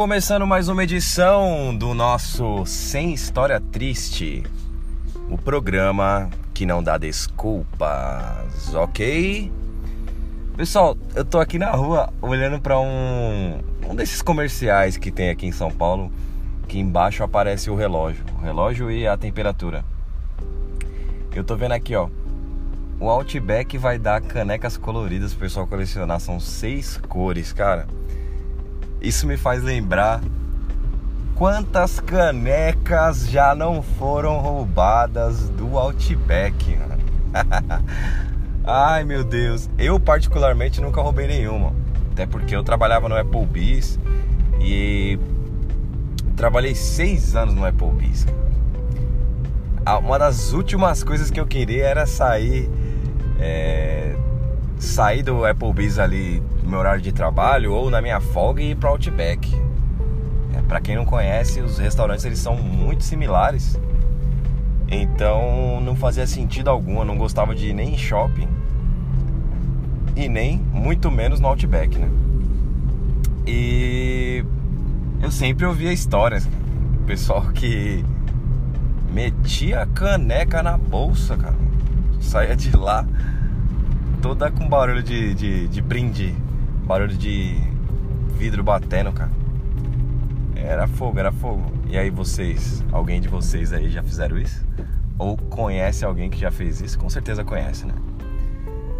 começando mais uma edição do nosso Sem História Triste, o programa que não dá desculpas, ok? Pessoal, eu tô aqui na rua olhando para um, um desses comerciais que tem aqui em São Paulo, que embaixo aparece o relógio, o relógio e a temperatura. Eu tô vendo aqui, ó, o Outback vai dar canecas coloridas pro pessoal colecionar, são seis cores, cara. Isso me faz lembrar quantas canecas já não foram roubadas do Outback. Ai meu Deus, eu particularmente nunca roubei nenhuma. Até porque eu trabalhava no Applebee's e trabalhei seis anos no Applebee's. Uma das últimas coisas que eu queria era sair é, sair do Applebee's ali no meu horário de trabalho ou na minha folga e ir para Outback. É, para quem não conhece, os restaurantes eles são muito similares. Então não fazia sentido algum, eu não gostava de ir nem em shopping e nem muito menos no Outback, né? E eu sempre ouvia histórias, pessoal que metia a caneca na bolsa, cara. Saía de lá toda com barulho de, de, de brinde, barulho de vidro batendo, cara. Era fogo, era fogo. E aí vocês, alguém de vocês aí já fizeram isso? Ou conhece alguém que já fez isso? Com certeza conhece, né?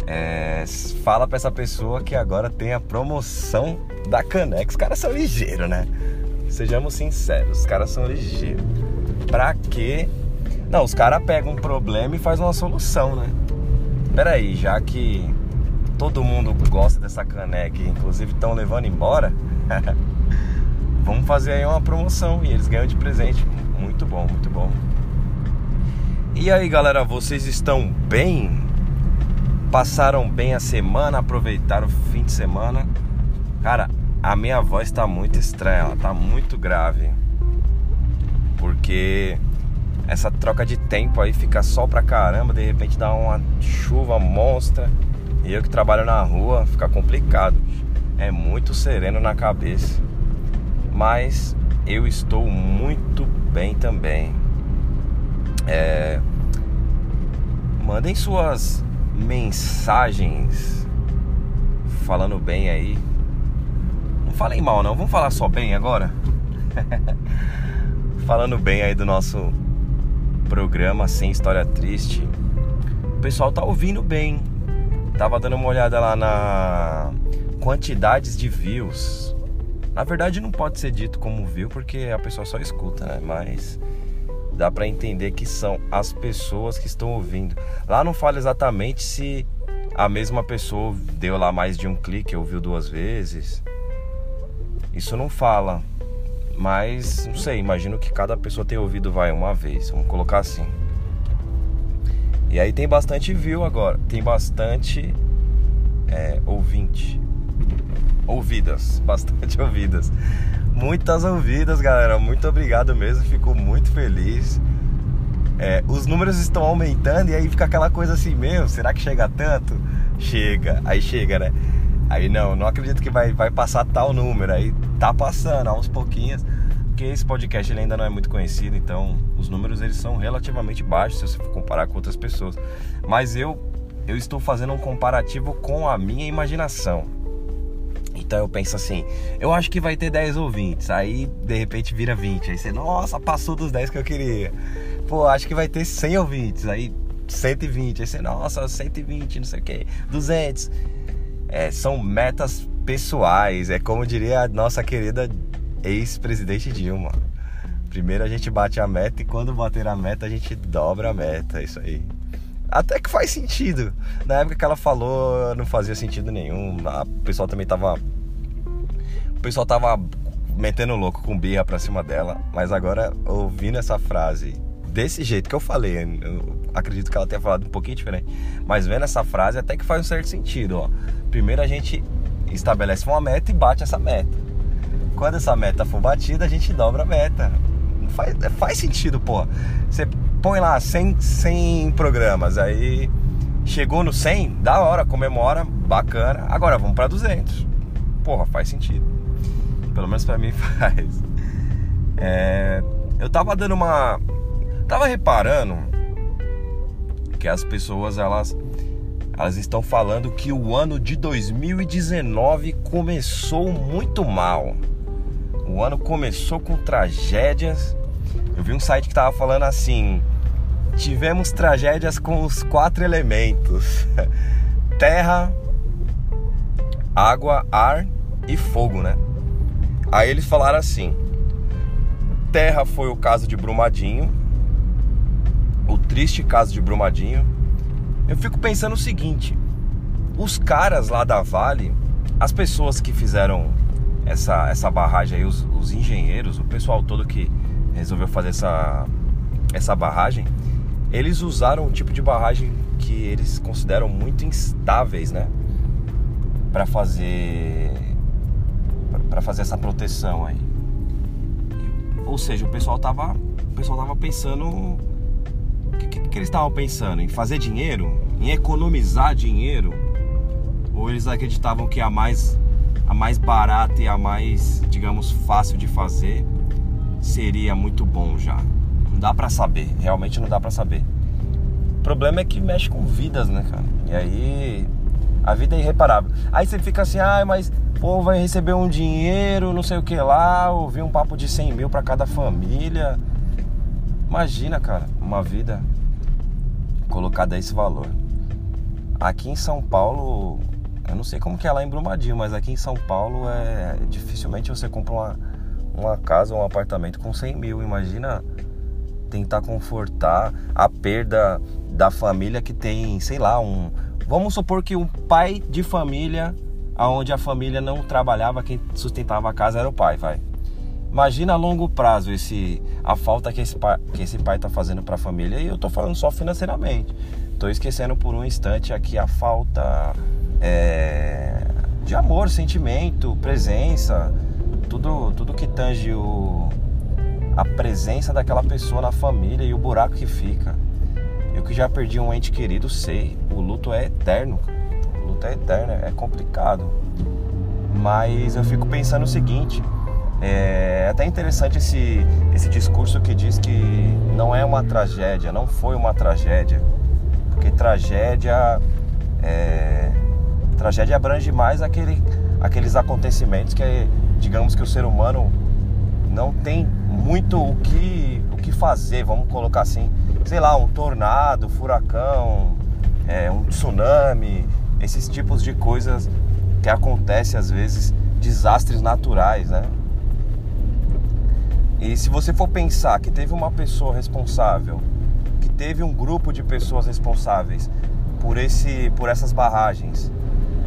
É, fala pra essa pessoa que agora tem a promoção da caneca. Os caras são ligeiros, né? Sejamos sinceros, os caras são ligeiros. Pra quê? Não, os caras pegam um problema e faz uma solução, né? Peraí, já que todo mundo gosta dessa caneca, inclusive estão levando embora, vamos fazer aí uma promoção e eles ganham de presente. Muito bom, muito bom. E aí, galera, vocês estão bem? Passaram bem a semana, aproveitaram o fim de semana? Cara, a minha voz tá muito estranha, ela tá muito grave. Porque essa troca de tempo aí fica sol pra caramba, de repente dá uma chuva monstra. E eu que trabalho na rua, fica complicado. É muito sereno na cabeça. Mas eu estou muito bem também. É... Mandem suas mensagens falando bem aí. Não falem mal não, vamos falar só bem agora? falando bem aí do nosso programa Sem História Triste. O pessoal tá ouvindo bem. Tava dando uma olhada lá na quantidades de views. Na verdade não pode ser dito como view porque a pessoa só escuta, né? Mas dá para entender que são as pessoas que estão ouvindo. Lá não fala exatamente se a mesma pessoa deu lá mais de um clique, ouviu duas vezes. Isso não fala. Mas, não sei, imagino que cada pessoa tenha ouvido, vai, uma vez. Vamos colocar assim. E aí tem bastante view agora. Tem bastante é, ouvinte. Ouvidas. Bastante ouvidas. Muitas ouvidas, galera. Muito obrigado mesmo. Fico muito feliz. É, os números estão aumentando e aí fica aquela coisa assim mesmo. Será que chega tanto? Chega. Aí chega, né? Aí não, não acredito que vai, vai passar tal número. Aí tá passando aos pouquinhos. Porque esse podcast ele ainda não é muito conhecido, então os números eles são relativamente baixos se você for comparar com outras pessoas. Mas eu eu estou fazendo um comparativo com a minha imaginação. Então eu penso assim, eu acho que vai ter 10 ouvintes, aí de repente vira 20, aí você, nossa, passou dos 10 que eu queria. Pô, acho que vai ter 100 ouvintes, aí 120, aí você, nossa, 120, não sei o que, 200 é, são metas pessoais. É como diria a nossa querida ex-presidente Dilma. Primeiro a gente bate a meta e quando bater a meta a gente dobra a meta. É isso aí. Até que faz sentido. Na época que ela falou, não fazia sentido nenhum. O pessoal também tava. O pessoal tava metendo louco com birra pra cima dela. Mas agora, ouvindo essa frase desse jeito que eu falei, eu acredito que ela tenha falado um pouquinho diferente. Mas vendo essa frase, até que faz um certo sentido, ó. Primeiro a gente estabelece uma meta e bate essa meta. Quando essa meta for batida, a gente dobra a meta. Faz, faz sentido, pô. Você põe lá 100, 100 programas, aí chegou no 100, da hora, comemora, bacana. Agora vamos para 200. Porra, faz sentido. Pelo menos para mim faz. É, eu tava dando uma. Tava reparando que as pessoas elas elas estão falando que o ano de 2019 começou muito mal. O ano começou com tragédias. Eu vi um site que tava falando assim: tivemos tragédias com os quatro elementos: terra, água, ar e fogo, né? Aí eles falaram assim: terra foi o caso de Brumadinho, o triste caso de Brumadinho. Eu fico pensando o seguinte: os caras lá da Vale, as pessoas que fizeram essa, essa barragem aí, os, os engenheiros, o pessoal todo que resolveu fazer essa, essa barragem, eles usaram um tipo de barragem que eles consideram muito instáveis, né? Para fazer para fazer essa proteção aí. Ou seja, o pessoal tava o pessoal tava pensando que, que, que eles estavam pensando em fazer dinheiro, em economizar dinheiro, ou eles acreditavam que a mais a mais barata e a mais, digamos, fácil de fazer seria muito bom já. Não dá para saber, realmente não dá para saber. O problema é que mexe com vidas, né, cara? E aí a vida é irreparável. Aí você fica assim, ah, mas pô, vai receber um dinheiro, não sei o que lá, ouvir um papo de 100 mil para cada família. Imagina, cara, uma vida colocada a esse valor. Aqui em São Paulo, eu não sei como que é lá em Brumadinho, mas aqui em São Paulo é dificilmente você compra uma, uma casa ou um apartamento com 100 mil. Imagina tentar confortar a perda da família que tem, sei lá, um. Vamos supor que um pai de família, aonde a família não trabalhava, quem sustentava a casa era o pai, vai. Imagina a longo prazo esse a falta que esse pai, que esse pai tá fazendo para a família. E eu tô falando só financeiramente. Tô esquecendo por um instante aqui a falta é, de amor, sentimento, presença, tudo, tudo que tange o, a presença daquela pessoa na família e o buraco que fica. Eu que já perdi um ente querido sei, o luto é eterno. O luto é eterno, é complicado. Mas eu fico pensando o seguinte, é até interessante esse, esse discurso que diz que não é uma tragédia, não foi uma tragédia. Porque tragédia é, tragédia abrange mais aquele, aqueles acontecimentos que, digamos que o ser humano não tem muito o que, o que fazer, vamos colocar assim, sei lá, um tornado, furacão, é, um tsunami, esses tipos de coisas que acontecem às vezes, desastres naturais, né? E se você for pensar que teve uma pessoa responsável, que teve um grupo de pessoas responsáveis por esse, por essas barragens,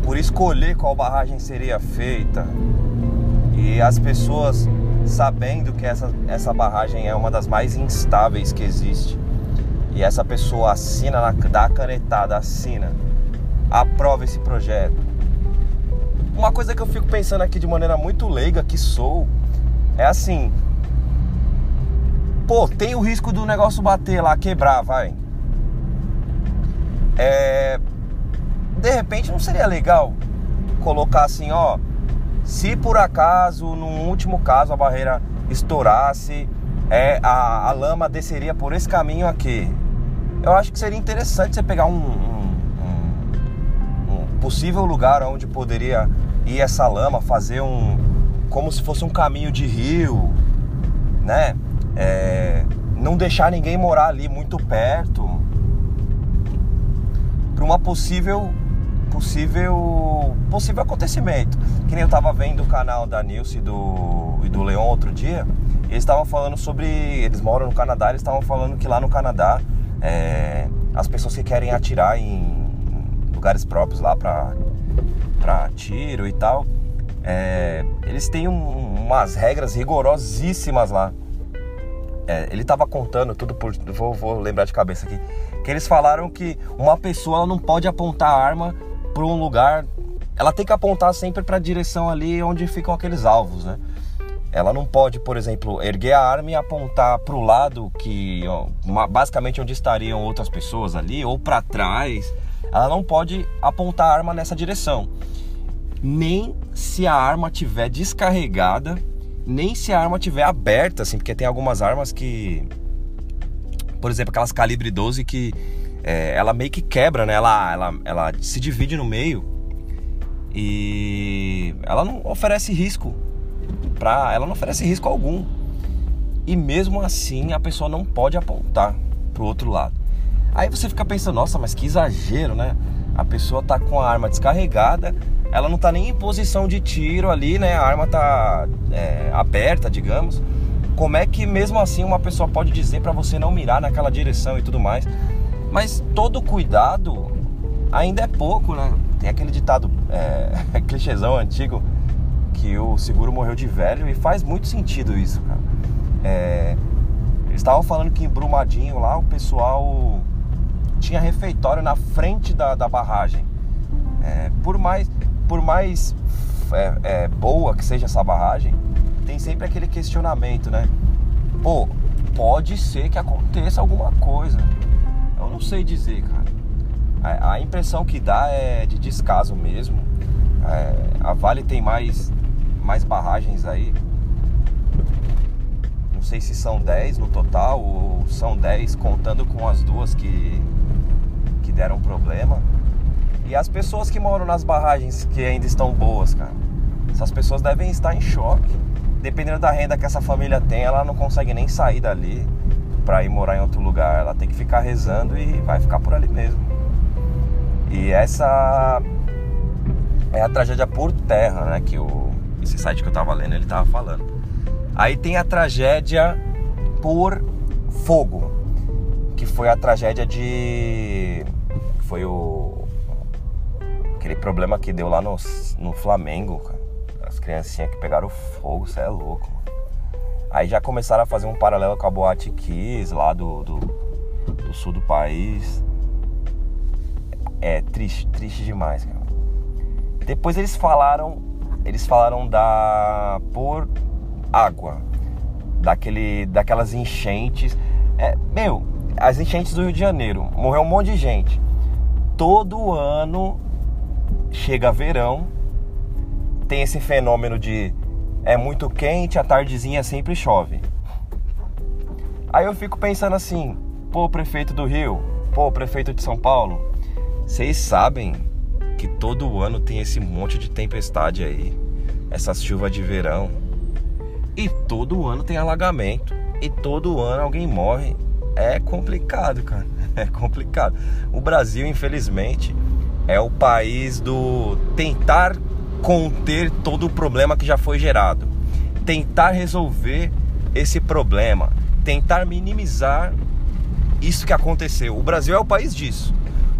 por escolher qual barragem seria feita e as pessoas sabendo que essa, essa barragem é uma das mais instáveis que existe e essa pessoa assina, na, dá a canetada, assina, aprova esse projeto. Uma coisa que eu fico pensando aqui de maneira muito leiga que sou é assim, pô, tem o risco do negócio bater lá, quebrar, vai. É, de repente não seria legal colocar assim, ó, se por acaso, no último caso, a barreira estourasse, é, a, a lama desceria por esse caminho aqui. Eu acho que seria interessante você pegar um, um, um, um possível lugar onde poderia ir essa lama, fazer um. como se fosse um caminho de rio, né? É, não deixar ninguém morar ali muito perto para uma possível possível possível acontecimento. Que nem eu tava vendo o canal da Nilce e do, e do Leon outro dia, eles estavam falando sobre. Eles moram no Canadá, eles estavam falando que lá no Canadá é, as pessoas que querem atirar em lugares próprios lá para pra tiro e tal, é, eles têm um, umas regras rigorosíssimas lá. É, ele estava contando tudo por. Vou, vou, lembrar de cabeça aqui. Que eles falaram que uma pessoa não pode apontar a arma para um lugar, ela tem que apontar sempre para a direção ali onde ficam aqueles alvos, né? Ela não pode, por exemplo, erguer a arma e apontar para o lado que basicamente onde estariam outras pessoas ali ou para trás. Ela não pode apontar a arma nessa direção. nem se a arma tiver descarregada, nem se a arma tiver aberta, assim, porque tem algumas armas que, por exemplo, aquelas calibre 12 que é, ela meio que quebra, né? Ela, ela, ela se divide no meio e ela não oferece risco para, ela não oferece risco algum. E mesmo assim a pessoa não pode apontar pro outro lado. Aí você fica pensando, nossa, mas que exagero, né? A pessoa tá com a arma descarregada, ela não tá nem em posição de tiro ali, né? A arma tá é, aberta, digamos. Como é que mesmo assim uma pessoa pode dizer para você não mirar naquela direção e tudo mais? Mas todo cuidado ainda é pouco, né? Tem aquele ditado é, clichêzão antigo que o seguro morreu de velho e faz muito sentido isso, cara. É, eles estavam falando que em Brumadinho lá o pessoal tinha refeitório na frente da, da barragem. É, por mais, por mais é, é, boa que seja essa barragem, tem sempre aquele questionamento, né? Pô, pode ser que aconteça alguma coisa. Eu não sei dizer, cara. A, a impressão que dá é de descaso mesmo. É, a Vale tem mais, mais barragens aí sei se são 10 no total ou são 10 contando com as duas que, que deram problema. E as pessoas que moram nas barragens que ainda estão boas, cara. Essas pessoas devem estar em choque. Dependendo da renda que essa família tem, ela não consegue nem sair dali para ir morar em outro lugar. Ela tem que ficar rezando e vai ficar por ali mesmo. E essa é a tragédia por terra, né? Que o, esse site que eu tava lendo ele tava falando. Aí tem a tragédia por fogo, que foi a tragédia de. Foi o. Aquele problema que deu lá no, no Flamengo, cara. As criancinhas que pegaram fogo, você é louco, mano. Aí já começaram a fazer um paralelo com a Boate Kiss lá do, do, do sul do país. É triste, triste demais, cara. Depois eles falaram. Eles falaram da. Por água, daquele, daquelas enchentes. É, meu, as enchentes do Rio de Janeiro, morreu um monte de gente. Todo ano chega verão, tem esse fenômeno de é muito quente, a tardezinha sempre chove. Aí eu fico pensando assim, pô, prefeito do Rio, pô, prefeito de São Paulo, vocês sabem que todo ano tem esse monte de tempestade aí, essas chuvas de verão. E todo ano tem alagamento. E todo ano alguém morre. É complicado, cara. É complicado. O Brasil, infelizmente, é o país do tentar conter todo o problema que já foi gerado. Tentar resolver esse problema. Tentar minimizar isso que aconteceu. O Brasil é o país disso.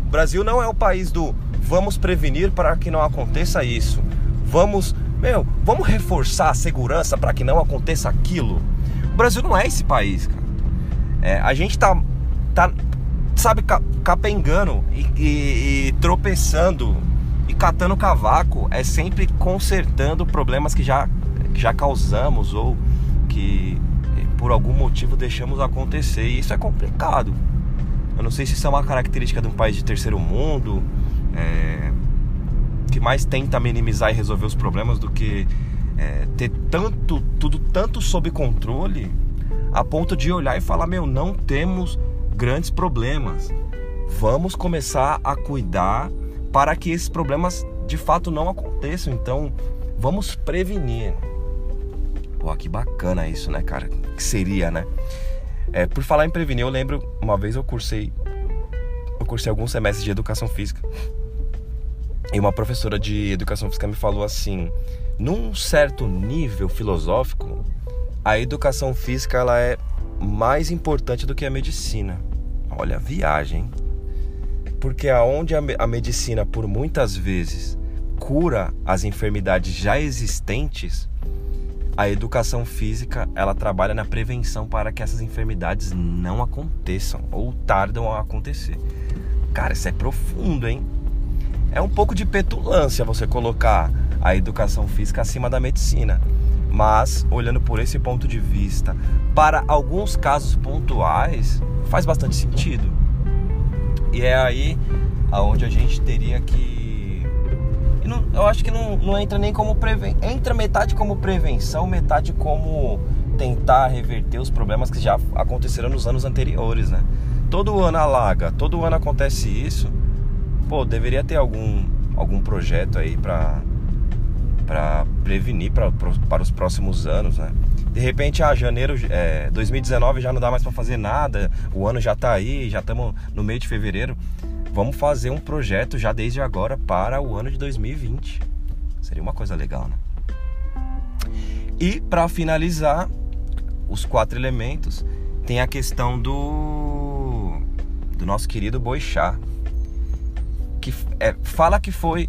O Brasil não é o país do vamos prevenir para que não aconteça isso. Vamos meu, vamos reforçar a segurança para que não aconteça aquilo. O Brasil não é esse país, cara. É, a gente tá, tá sabe, capengando e, e, e tropeçando e catando cavaco. É sempre consertando problemas que já, que já causamos ou que por algum motivo deixamos acontecer. E isso é complicado. Eu não sei se isso é uma característica de um país de terceiro mundo. É, que mais tenta minimizar e resolver os problemas do que é, ter tanto tudo tanto sob controle a ponto de olhar e falar meu não temos grandes problemas vamos começar a cuidar para que esses problemas de fato não aconteçam. Então vamos prevenir. Pô, que bacana isso né cara? Que seria né? É, por falar em prevenir eu lembro uma vez eu cursei eu cursei alguns semestres de educação física. E uma professora de educação física me falou assim: num certo nível filosófico, a educação física ela é mais importante do que a medicina. Olha, viagem. Porque aonde a medicina por muitas vezes cura as enfermidades já existentes, a educação física ela trabalha na prevenção para que essas enfermidades não aconteçam ou tardam a acontecer. Cara, isso é profundo, hein? É um pouco de petulância você colocar a educação física acima da medicina. Mas, olhando por esse ponto de vista, para alguns casos pontuais, faz bastante sentido. E é aí aonde a gente teria que. Não, eu acho que não, não entra nem como prevenção. Entra metade como prevenção, metade como tentar reverter os problemas que já aconteceram nos anos anteriores, né? Todo ano alaga, todo ano acontece isso. Pô, deveria ter algum, algum projeto aí para para prevenir pra, para os próximos anos, né? De repente, ah, janeiro, é, 2019 já não dá mais para fazer nada, o ano já tá aí, já estamos no meio de fevereiro. Vamos fazer um projeto já desde agora para o ano de 2020. Seria uma coisa legal, né? E para finalizar, os quatro elementos, tem a questão do do nosso querido Boixá, que é, fala que foi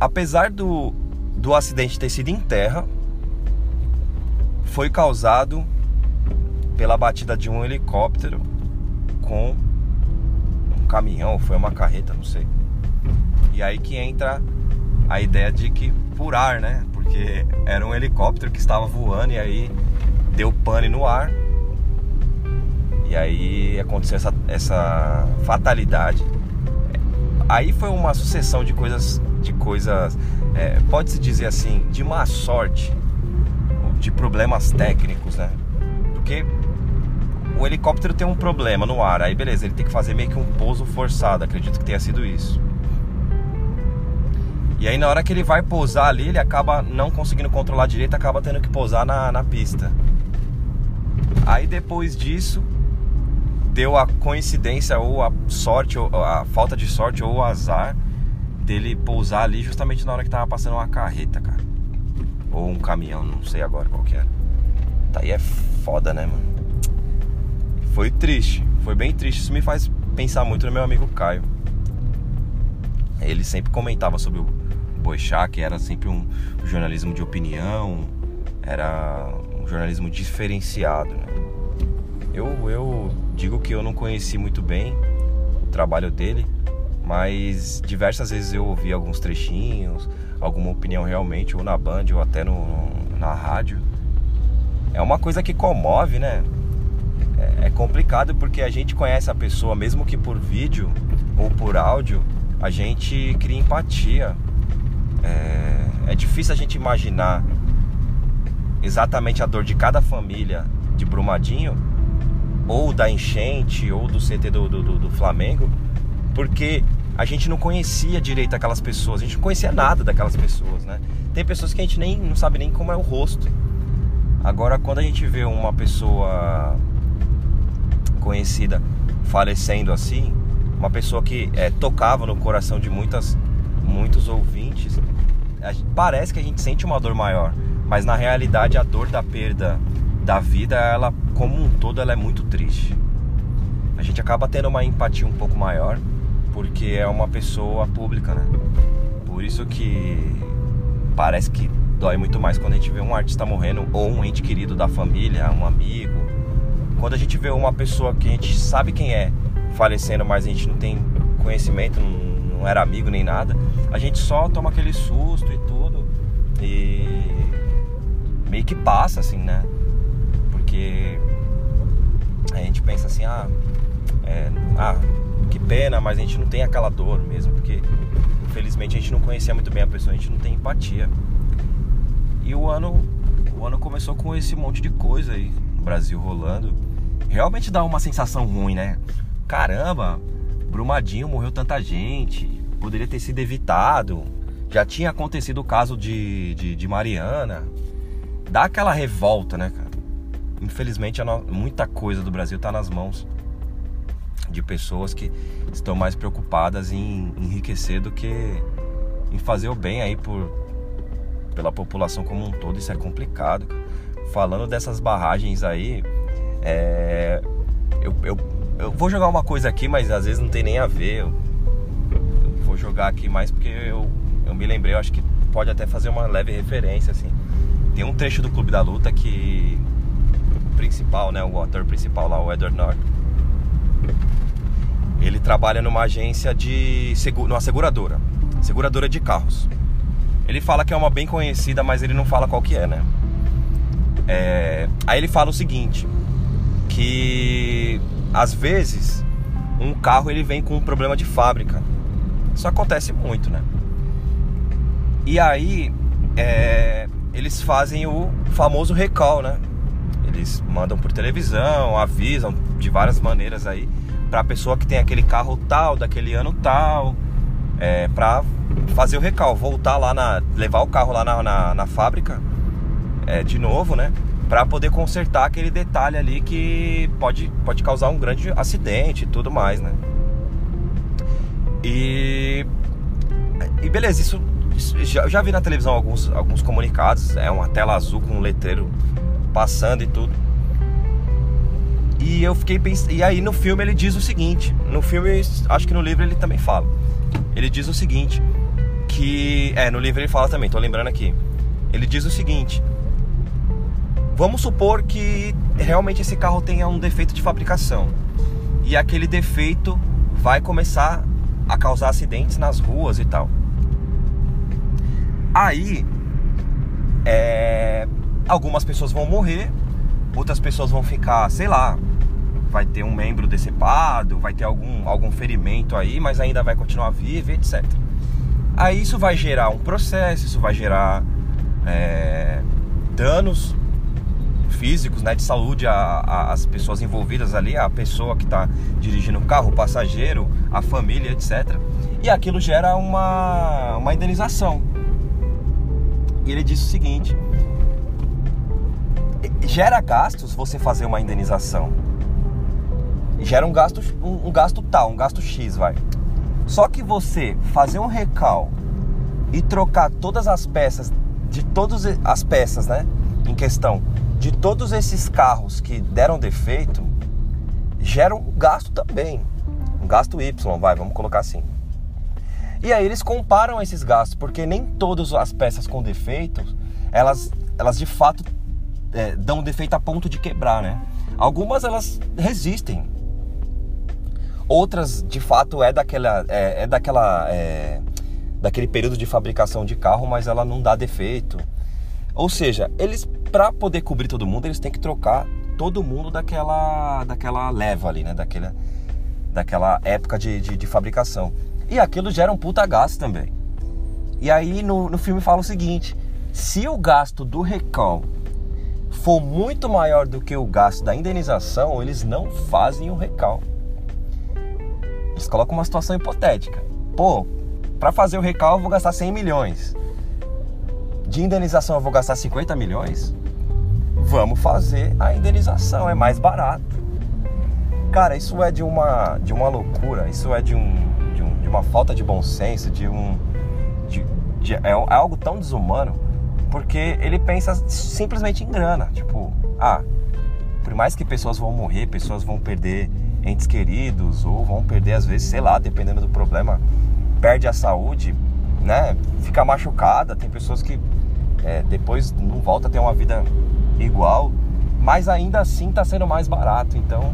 apesar do, do acidente ter sido em terra, foi causado pela batida de um helicóptero com um caminhão, foi uma carreta, não sei. E aí que entra a ideia de que por ar, né? Porque era um helicóptero que estava voando e aí deu pane no ar. E aí aconteceu essa, essa fatalidade. Aí foi uma sucessão de coisas de coisas, é, pode-se dizer assim, de má sorte, de problemas técnicos, né? Porque o helicóptero tem um problema no ar, aí beleza, ele tem que fazer meio que um pouso forçado, acredito que tenha sido isso. E aí na hora que ele vai pousar ali, ele acaba não conseguindo controlar direito, acaba tendo que pousar na, na pista. Aí depois disso, deu a coincidência ou a sorte, ou a falta de sorte ou o azar dele pousar ali justamente na hora que tava passando uma carreta, cara. Ou um caminhão, não sei agora qual que era. Tá aí é foda, né, mano? Foi triste, foi bem triste. Isso me faz pensar muito no meu amigo Caio. Ele sempre comentava sobre o Boixá, que era sempre um jornalismo de opinião, era um jornalismo diferenciado, né? Eu, eu digo que eu não conheci muito bem o trabalho dele, mas diversas vezes eu ouvi alguns trechinhos, alguma opinião realmente, ou na band, ou até no, na rádio. É uma coisa que comove, né? É, é complicado porque a gente conhece a pessoa, mesmo que por vídeo ou por áudio, a gente cria empatia. É, é difícil a gente imaginar exatamente a dor de cada família de Brumadinho, ou da enchente, ou do CT do, do, do Flamengo, porque a gente não conhecia direito aquelas pessoas, a gente não conhecia nada daquelas pessoas, né? Tem pessoas que a gente nem não sabe nem como é o rosto. Agora, quando a gente vê uma pessoa conhecida falecendo assim, uma pessoa que é, tocava no coração de muitas, muitos ouvintes, parece que a gente sente uma dor maior, mas na realidade a dor da perda da vida, ela como um todo, ela é muito triste. A gente acaba tendo uma empatia um pouco maior porque é uma pessoa pública, né? Por isso que parece que dói muito mais quando a gente vê um artista morrendo ou um ente querido da família, um amigo. Quando a gente vê uma pessoa que a gente sabe quem é falecendo, mas a gente não tem conhecimento, não, era amigo nem nada, a gente só toma aquele susto e tudo e meio que passa assim, né? Porque a gente pensa assim, ah, é, ah pena, mas a gente não tem aquela dor mesmo, porque infelizmente a gente não conhecia muito bem a pessoa, a gente não tem empatia. E o ano, o ano começou com esse monte de coisa aí no Brasil rolando. Realmente dá uma sensação ruim, né? Caramba, Brumadinho morreu tanta gente, poderia ter sido evitado. Já tinha acontecido o caso de, de, de Mariana. Dá aquela revolta, né, cara? Infelizmente, muita coisa do Brasil tá nas mãos de pessoas que estão mais preocupadas em enriquecer do que em fazer o bem aí por, pela população como um todo. Isso é complicado. Falando dessas barragens aí, é, eu, eu, eu vou jogar uma coisa aqui, mas às vezes não tem nem a ver. Eu, eu vou jogar aqui mais porque eu, eu me lembrei, eu acho que pode até fazer uma leve referência, assim. Tem um trecho do Clube da Luta que o principal, né, o ator principal lá, o Edward Norton, ele trabalha numa agência de numa seguradora, seguradora de carros. Ele fala que é uma bem conhecida, mas ele não fala qual que é, né? É... Aí ele fala o seguinte, que às vezes um carro ele vem com um problema de fábrica. Isso acontece muito, né? E aí é, eles fazem o famoso recall, né? Eles mandam por televisão, avisam de várias maneiras aí para a pessoa que tem aquele carro tal, daquele ano tal, é, para fazer o recall, voltar lá na, levar o carro lá na, na, na fábrica é, de novo, né? Para poder consertar aquele detalhe ali que pode, pode causar um grande acidente e tudo mais, né? E, e beleza, isso, isso já, já vi na televisão alguns, alguns comunicados, é uma tela azul com um letreiro passando e tudo. E eu fiquei. E aí no filme ele diz o seguinte: no filme, acho que no livro ele também fala. Ele diz o seguinte: que. É, no livro ele fala também, tô lembrando aqui. Ele diz o seguinte: Vamos supor que realmente esse carro tenha um defeito de fabricação. E aquele defeito vai começar a causar acidentes nas ruas e tal. Aí, é, algumas pessoas vão morrer, outras pessoas vão ficar, sei lá, vai ter um membro decepado, vai ter algum, algum ferimento aí, mas ainda vai continuar vivo, etc. Aí isso vai gerar um processo, isso vai gerar é, danos físicos, né, de saúde às pessoas envolvidas ali, a pessoa que está dirigindo o carro, o passageiro, a família, etc. E aquilo gera uma, uma indenização. E ele disse o seguinte: gera gastos você fazer uma indenização. Gera um gasto, um, um gasto tal, um gasto X, vai. Só que você fazer um recal e trocar todas as peças de todas as peças, né, em questão de todos esses carros que deram defeito, gera um gasto também. Um gasto Y, vai, vamos colocar assim. E aí eles comparam esses gastos, porque nem todas as peças com defeitos, elas, elas de fato é, dão defeito a ponto de quebrar, né? Algumas elas resistem. Outras, de fato, é daquela, é, é daquela, é, daquele período de fabricação de carro, mas ela não dá defeito. Ou seja, eles para poder cobrir todo mundo, eles têm que trocar todo mundo daquela, daquela leva ali, né? Daquela, daquela época de, de, de fabricação. E aquilo gera um puta gasto também. E aí no, no filme fala o seguinte: se o gasto do recall for muito maior do que o gasto da indenização, eles não fazem o recall. Eles colocam uma situação hipotética. Pô, para fazer o recall eu vou gastar 100 milhões. De indenização eu vou gastar 50 milhões vamos fazer a indenização, é mais barato. Cara, isso é de uma, de uma loucura, isso é de, um, de, um, de uma falta de bom senso, de um. De, de, é, é algo tão desumano, porque ele pensa simplesmente em grana. Tipo, ah, por mais que pessoas vão morrer, pessoas vão perder entes queridos, ou vão perder, às vezes, sei lá, dependendo do problema, perde a saúde, né? Fica machucada. Tem pessoas que é, depois não volta a ter uma vida igual, mas ainda assim está sendo mais barato. Então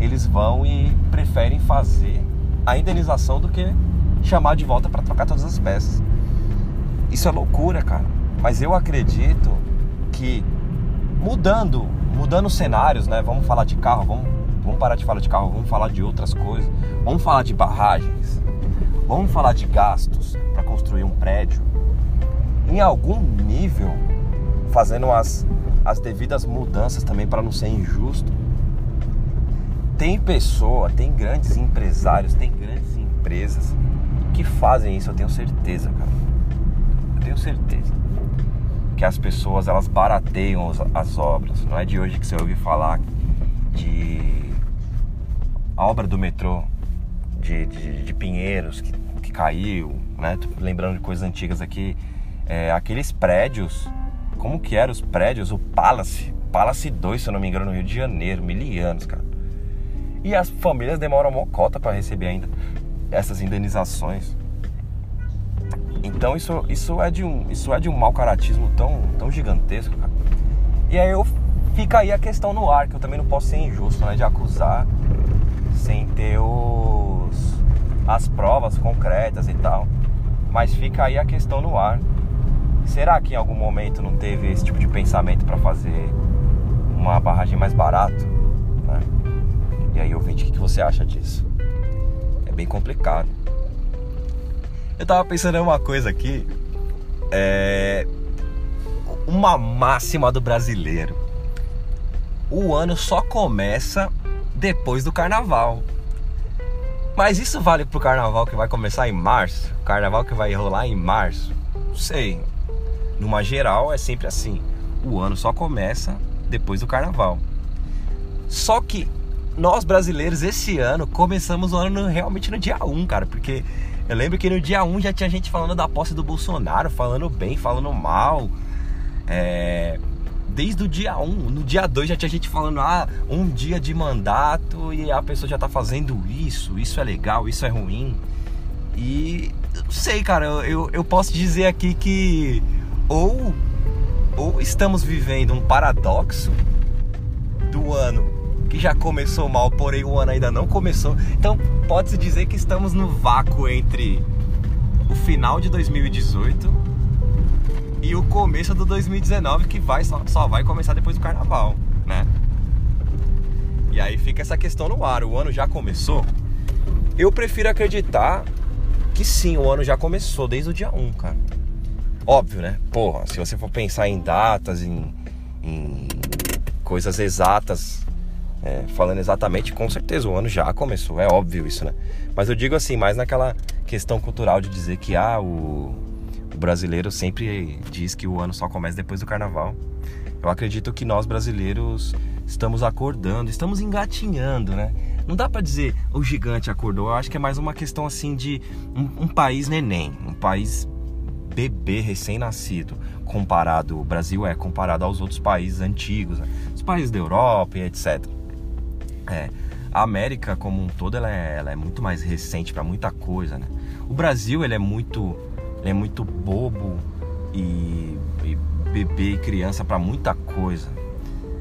eles vão e preferem fazer a indenização do que chamar de volta para trocar todas as peças. Isso é loucura, cara. Mas eu acredito que mudando, mudando cenários, né? Vamos falar de carro, vamos, vamos parar de falar de carro, vamos falar de outras coisas. Vamos falar de barragens. Vamos falar de gastos para construir um prédio. Em algum nível, fazendo as as devidas mudanças também para não ser injusto. Tem pessoa, tem grandes empresários, tem grandes empresas que fazem isso, eu tenho certeza, cara. Eu tenho certeza que as pessoas elas barateiam as obras. Não é de hoje que você ouve falar de a obra do metrô de, de, de Pinheiros que, que caiu, né? Tô lembrando de coisas antigas aqui, é, aqueles prédios como que eram os prédios, o Palace, Palace 2, se eu não me engano, no Rio de Janeiro, mil anos, cara. E as famílias demoram uma cota para receber ainda essas indenizações. Então isso, isso é de um isso é de um mau caratismo tão, tão gigantesco, cara. E aí eu fica aí a questão no ar, que eu também não posso ser injusto, né, de acusar sem ter os as provas concretas e tal. Mas fica aí a questão no ar. Será que em algum momento não teve esse tipo de pensamento para fazer uma barragem mais barato? Né? E aí, ouvinte, o que você acha disso? É bem complicado. Eu tava pensando em uma coisa aqui, é uma máxima do brasileiro. O ano só começa depois do carnaval. Mas isso vale pro carnaval que vai começar em março? Carnaval que vai rolar em março? Não sei. Numa geral é sempre assim. O ano só começa depois do carnaval. Só que nós brasileiros esse ano começamos o ano realmente no dia 1, cara, porque eu lembro que no dia 1 já tinha gente falando da posse do Bolsonaro, falando bem, falando mal. É, desde o dia 1, no dia 2 já tinha gente falando, ah, um dia de mandato e a pessoa já tá fazendo isso, isso é legal, isso é ruim. E não sei, cara, eu, eu posso dizer aqui que ou, ou estamos vivendo um paradoxo do ano que já começou mal, porém o ano ainda não começou. Então pode-se dizer que estamos no vácuo entre o final de 2018 e o começo do 2019 que vai só, só vai começar depois do carnaval, né? E aí fica essa questão no ar, o ano já começou? Eu prefiro acreditar que sim, o ano já começou desde o dia 1, cara. Óbvio, né? Porra, se você for pensar em datas, em, em coisas exatas, é, falando exatamente, com certeza o ano já começou, é óbvio isso, né? Mas eu digo assim, mais naquela questão cultural de dizer que ah, o, brasileiro sempre diz que o ano só começa depois do carnaval. Eu acredito que nós brasileiros estamos acordando, estamos engatinhando, né? Não dá para dizer o gigante acordou. Eu acho que é mais uma questão assim de um, um país neném, um país bebê recém-nascido, comparado o Brasil é comparado aos outros países antigos, né? os países da Europa e etc. É, a América como um todo ela é, ela é muito mais recente para muita coisa, né? O Brasil ele é muito ele é muito bobo e, e bebê e criança para muita coisa.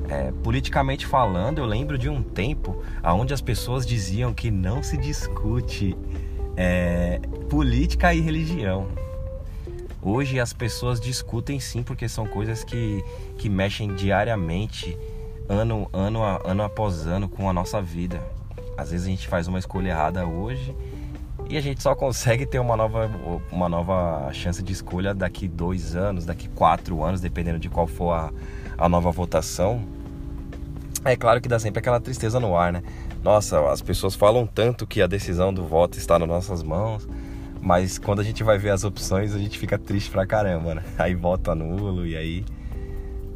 É, politicamente falando, eu lembro de um tempo onde as pessoas diziam que não se discute é, política e religião. Hoje as pessoas discutem sim, porque são coisas que, que mexem diariamente, ano, ano, ano após ano, com a nossa vida. Às vezes a gente faz uma escolha errada hoje e a gente só consegue ter uma nova, uma nova chance de escolha daqui dois anos, daqui quatro anos, dependendo de qual for a, a nova votação. É claro que dá sempre aquela tristeza no ar, né? Nossa, as pessoas falam tanto que a decisão do voto está nas nossas mãos, mas quando a gente vai ver as opções, a gente fica triste pra caramba, né? Aí vota nulo e aí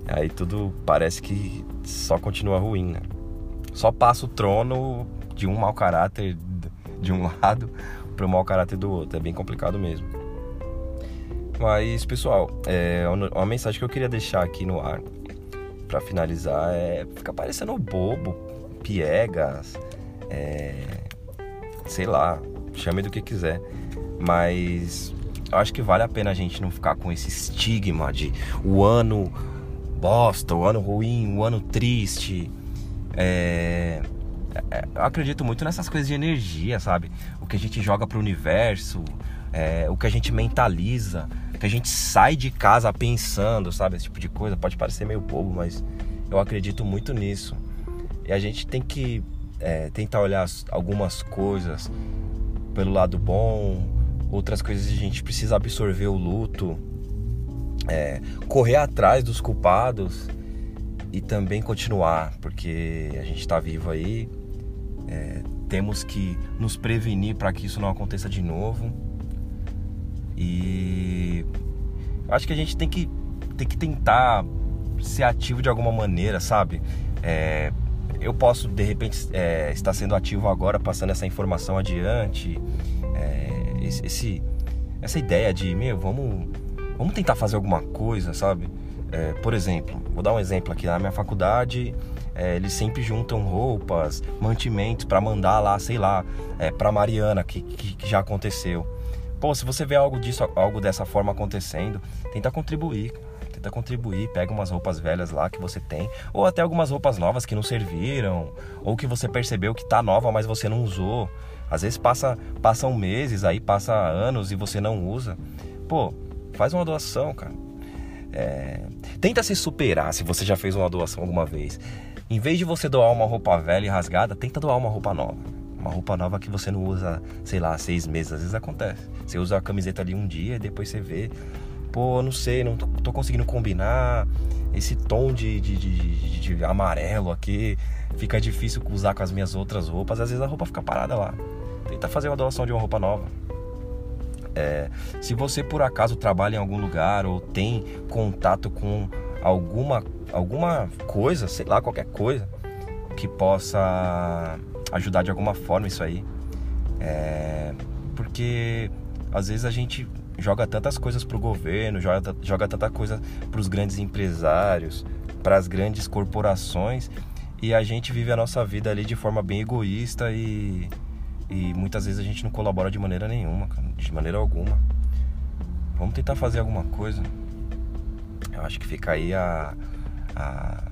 aí tudo parece que só continua ruim, né? Só passa o trono de um mau caráter de um lado o mau caráter do outro. É bem complicado mesmo. Mas, pessoal, é uma mensagem que eu queria deixar aqui no ar para finalizar é ficar parecendo bobo, piegas, é, sei lá, chame do que quiser, mas eu acho que vale a pena a gente não ficar com esse estigma de o ano bosta, o ano ruim, o ano triste. É, é, eu acredito muito nessas coisas de energia, sabe? O que a gente joga pro universo, é, o que a gente mentaliza que a gente sai de casa pensando, sabe? Esse tipo de coisa pode parecer meio bobo, mas eu acredito muito nisso. E a gente tem que é, tentar olhar algumas coisas pelo lado bom, outras coisas a gente precisa absorver o luto, é, correr atrás dos culpados e também continuar, porque a gente está vivo aí, é, temos que nos prevenir para que isso não aconteça de novo e acho que a gente tem que, tem que tentar ser ativo de alguma maneira, sabe? É, eu posso de repente é, estar sendo ativo agora, passando essa informação adiante, é, esse, essa ideia de meu, vamos, vamos tentar fazer alguma coisa, sabe? É, por exemplo, vou dar um exemplo aqui na minha faculdade. É, eles sempre juntam roupas, mantimentos para mandar lá, sei lá, é, para Mariana, que, que, que já aconteceu. Pô, se você vê algo disso, algo dessa forma acontecendo, tenta contribuir. Tenta contribuir, pega umas roupas velhas lá que você tem, ou até algumas roupas novas que não serviram, ou que você percebeu que tá nova, mas você não usou. Às vezes passa, passam meses, aí passa anos e você não usa. Pô, faz uma doação, cara. É... Tenta se superar se você já fez uma doação alguma vez. Em vez de você doar uma roupa velha e rasgada, tenta doar uma roupa nova uma roupa nova que você não usa, sei lá, seis meses. Às vezes acontece. Você usa a camiseta ali um dia e depois você vê, pô, não sei, não tô, conseguindo combinar. Esse tom de, de, de, de, amarelo aqui fica difícil usar com as minhas outras roupas. Às vezes a roupa fica parada lá. Tenta fazer uma doação de uma roupa nova. É, se você por acaso trabalha em algum lugar ou tem contato com alguma, alguma coisa, sei lá, qualquer coisa, que possa ajudar de alguma forma isso aí. É, porque às vezes a gente joga tantas coisas para o governo, joga, joga tanta coisa para os grandes empresários, para as grandes corporações e a gente vive a nossa vida ali de forma bem egoísta e, e muitas vezes a gente não colabora de maneira nenhuma, de maneira alguma. Vamos tentar fazer alguma coisa. Eu acho que fica aí a, a,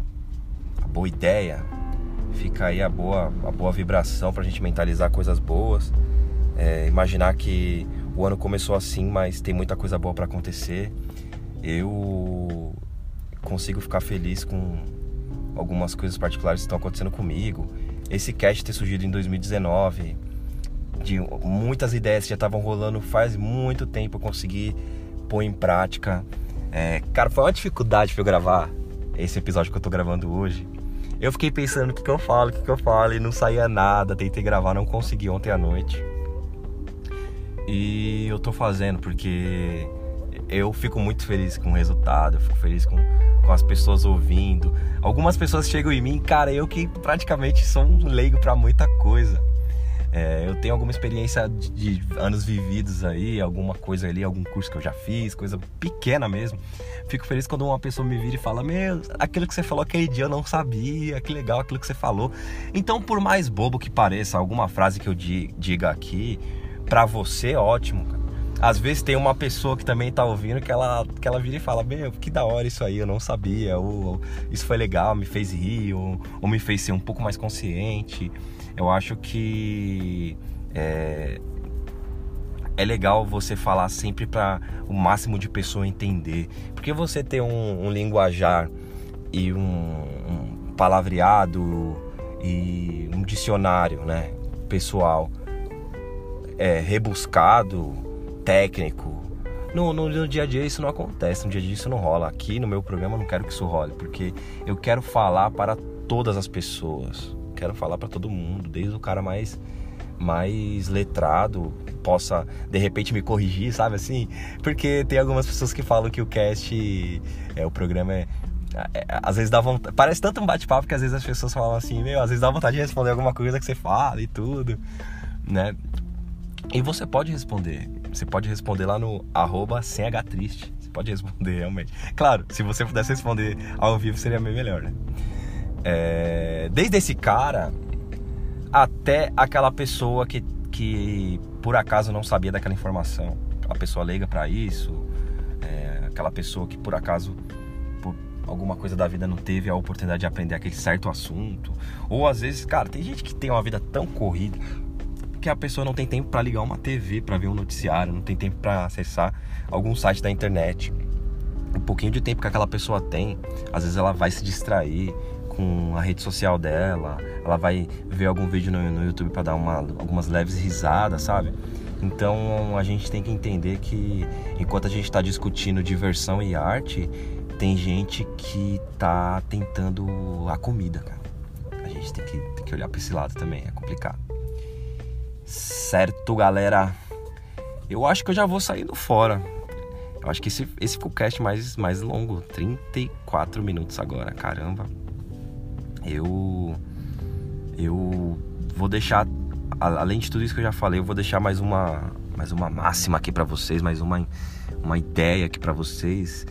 a boa ideia, fica aí a boa, a boa vibração para a gente mentalizar coisas boas. É, imaginar que o ano começou assim, mas tem muita coisa boa para acontecer. Eu consigo ficar feliz com algumas coisas particulares que estão acontecendo comigo. Esse cast ter surgido em 2019, de muitas ideias que já estavam rolando faz muito tempo eu consegui pôr em prática. É, cara, foi uma dificuldade para eu gravar esse episódio que eu tô gravando hoje. Eu fiquei pensando o que, que eu falo, o que, que eu falo, e não saía nada. Tentei gravar, não consegui ontem à noite. E eu tô fazendo porque eu fico muito feliz com o resultado, eu fico feliz com, com as pessoas ouvindo. Algumas pessoas chegam em mim, cara, eu que praticamente sou um leigo para muita coisa. É, eu tenho alguma experiência de, de, anos vividos aí, alguma coisa ali, algum curso que eu já fiz, coisa pequena mesmo. Fico feliz quando uma pessoa me vira e fala: Meu, aquilo que você falou aquele dia eu não sabia, que legal aquilo que você falou. Então, por mais bobo que pareça, alguma frase que eu diga aqui, para você, ótimo. Às vezes tem uma pessoa que também tá ouvindo que ela, que ela vira e fala: Meu, que da hora isso aí, eu não sabia, ou isso foi legal, me fez rir, ou, ou me fez ser um pouco mais consciente. Eu acho que é, é legal você falar sempre para o máximo de pessoa entender. Porque você ter um, um linguajar e um, um palavreado e um dicionário né, pessoal é, rebuscado, técnico. No, no, no, dia a dia isso não acontece, no dia a dia isso não rola. Aqui no meu programa eu não quero que isso role, porque eu quero falar para todas as pessoas. Quero falar para todo mundo, desde o cara mais mais letrado possa de repente me corrigir, sabe assim? Porque tem algumas pessoas que falam que o cast, é, o programa é, é às vezes dá vontade, parece tanto um bate-papo que às vezes as pessoas falam assim, meu, às vezes dá vontade de responder alguma coisa que você fala e tudo, né? E você pode responder. Você pode responder lá no arroba sem H triste. Você pode responder realmente. Claro, se você pudesse responder ao vivo seria bem melhor, né? É, desde esse cara até aquela pessoa que, que por acaso não sabia daquela informação. A pessoa leiga para isso. É, aquela pessoa que por acaso por alguma coisa da vida não teve a oportunidade de aprender aquele certo assunto. Ou às vezes, cara, tem gente que tem uma vida tão corrida que a pessoa não tem tempo para ligar uma TV para ver um noticiário, não tem tempo para acessar algum site da internet. Um pouquinho de tempo que aquela pessoa tem, às vezes ela vai se distrair com a rede social dela, ela vai ver algum vídeo no, no YouTube para dar uma, algumas leves risadas, sabe? Então a gente tem que entender que enquanto a gente está discutindo diversão e arte, tem gente que tá tentando a comida, cara. A gente tem que, tem que olhar para esse lado também, é complicado. Certo, galera? Eu acho que eu já vou saindo fora. Eu acho que esse, esse ficou o cast mais, mais longo. 34 minutos agora, caramba. Eu. Eu vou deixar. Além de tudo isso que eu já falei, eu vou deixar mais uma, mais uma máxima aqui para vocês, mais uma, uma ideia aqui para vocês.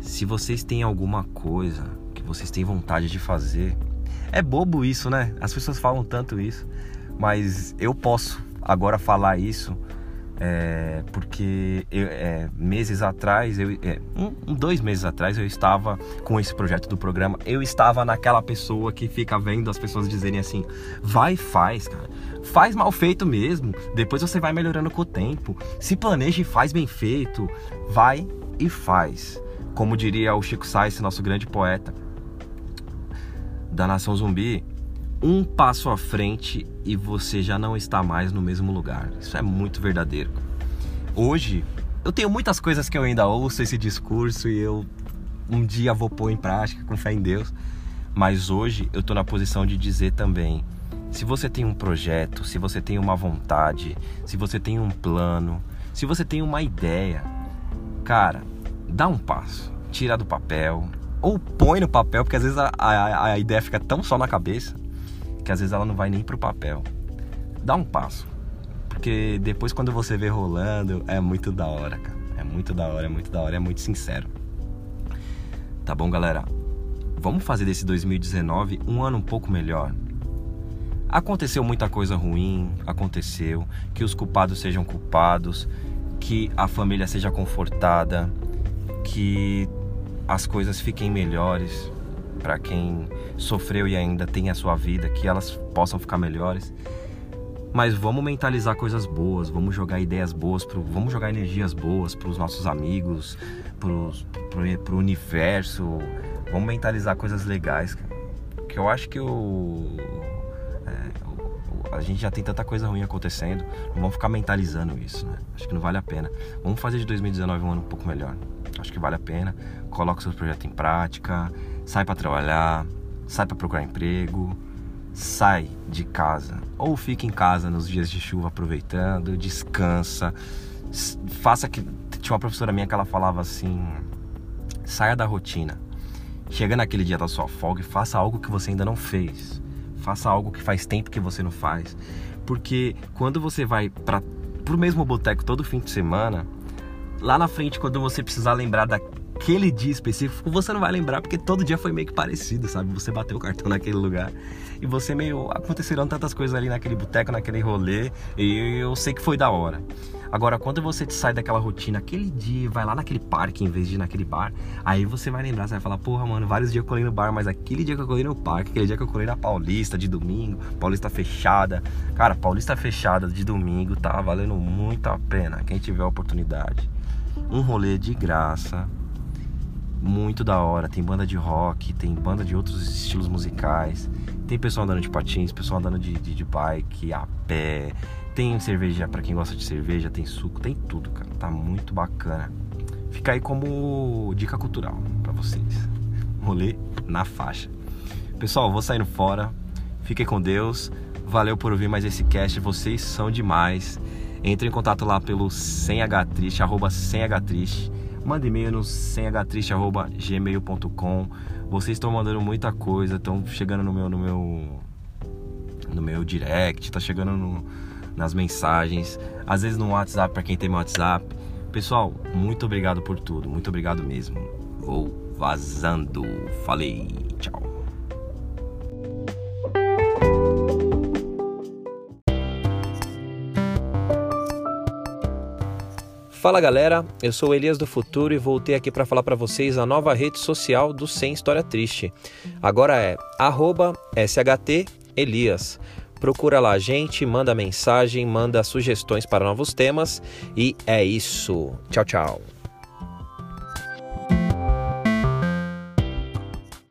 Se vocês têm alguma coisa que vocês têm vontade de fazer, é bobo isso, né? As pessoas falam tanto isso mas eu posso agora falar isso é, porque eu, é, meses atrás, eu, é, um, dois meses atrás, eu estava com esse projeto do programa. Eu estava naquela pessoa que fica vendo as pessoas dizerem assim: vai, faz, cara. Faz mal feito mesmo. Depois você vai melhorando com o tempo. Se planeja e faz bem feito. Vai e faz. Como diria o Chico Sainz, nosso grande poeta da nação zumbi, um passo à frente e você já não está mais no mesmo lugar. Isso é muito verdadeiro. Hoje, Eu tenho muitas coisas que eu ainda ouço esse discurso e eu um dia vou pôr em prática com fé em Deus. Mas hoje eu tô na posição de dizer também: se você tem um projeto, se você tem uma vontade, se você tem um plano, se você tem uma ideia, cara, dá um passo, tira do papel, ou põe no papel, porque às vezes a, a, a ideia fica tão só na cabeça que às vezes ela não vai nem pro papel. Dá um passo, porque depois quando você vê rolando é muito da hora, cara. É muito da hora, é muito da hora, é muito sincero. Tá bom, galera? Vamos fazer desse 2019 um ano um pouco melhor. Aconteceu muita coisa ruim, aconteceu que os culpados sejam culpados, que a família seja confortada, que as coisas fiquem melhores para quem sofreu e ainda tem a sua vida, que elas possam ficar melhores. Mas vamos mentalizar coisas boas, vamos jogar ideias boas, pro, vamos jogar energias boas para os nossos amigos, para o universo. Vamos mentalizar coisas legais, Que eu acho que o a gente já tem tanta coisa ruim acontecendo, não vamos ficar mentalizando isso, né? Acho que não vale a pena. Vamos fazer de 2019 um ano um pouco melhor. Acho que vale a pena. Coloca o seu projeto em prática, sai para trabalhar, sai para procurar emprego, sai de casa ou fica em casa nos dias de chuva aproveitando, descansa, faça que tinha uma professora minha que ela falava assim: saia da rotina. Chega naquele dia da sua folga e faça algo que você ainda não fez faça algo que faz tempo que você não faz. Porque quando você vai para pro mesmo boteco todo fim de semana, lá na frente quando você precisar lembrar daquele dia específico, você não vai lembrar porque todo dia foi meio que parecido, sabe? Você bateu o cartão naquele lugar e você meio aconteceram tantas coisas ali naquele boteco, naquele rolê, e eu sei que foi da hora. Agora, quando você sai daquela rotina, aquele dia, vai lá naquele parque em vez de ir naquele bar, aí você vai lembrar, você vai falar, porra, mano, vários dias eu colei no bar, mas aquele dia que eu colei no parque, aquele dia que eu colei na Paulista de domingo, Paulista fechada. Cara, Paulista fechada de domingo tá valendo muito a pena. Quem tiver a oportunidade. Um rolê de graça, muito da hora. Tem banda de rock, tem banda de outros estilos musicais. Tem pessoal andando de patins, pessoal andando de, de, de bike, a pé. Tem cerveja para quem gosta de cerveja, tem suco, tem tudo, cara. Tá muito bacana. Fica aí como dica cultural para vocês. Rolê na faixa. Pessoal, vou saindo fora. Fiquem com Deus. Valeu por ouvir mais esse cast. Vocês são demais. Entre em contato lá pelo semhtriste, arroba semhtriste. Manda e-mail no semhtriste.gmail.com. Vocês estão mandando muita coisa, estão chegando no meu, no meu, no meu direct, tá chegando no, nas mensagens, às vezes no WhatsApp para quem tem meu WhatsApp. Pessoal, muito obrigado por tudo, muito obrigado mesmo. Vou vazando. Falei, Fala galera, eu sou Elias do Futuro e voltei aqui para falar para vocês a nova rede social do Sem História Triste. Agora é @shtelias. Procura lá a gente, manda mensagem, manda sugestões para novos temas e é isso. Tchau, tchau.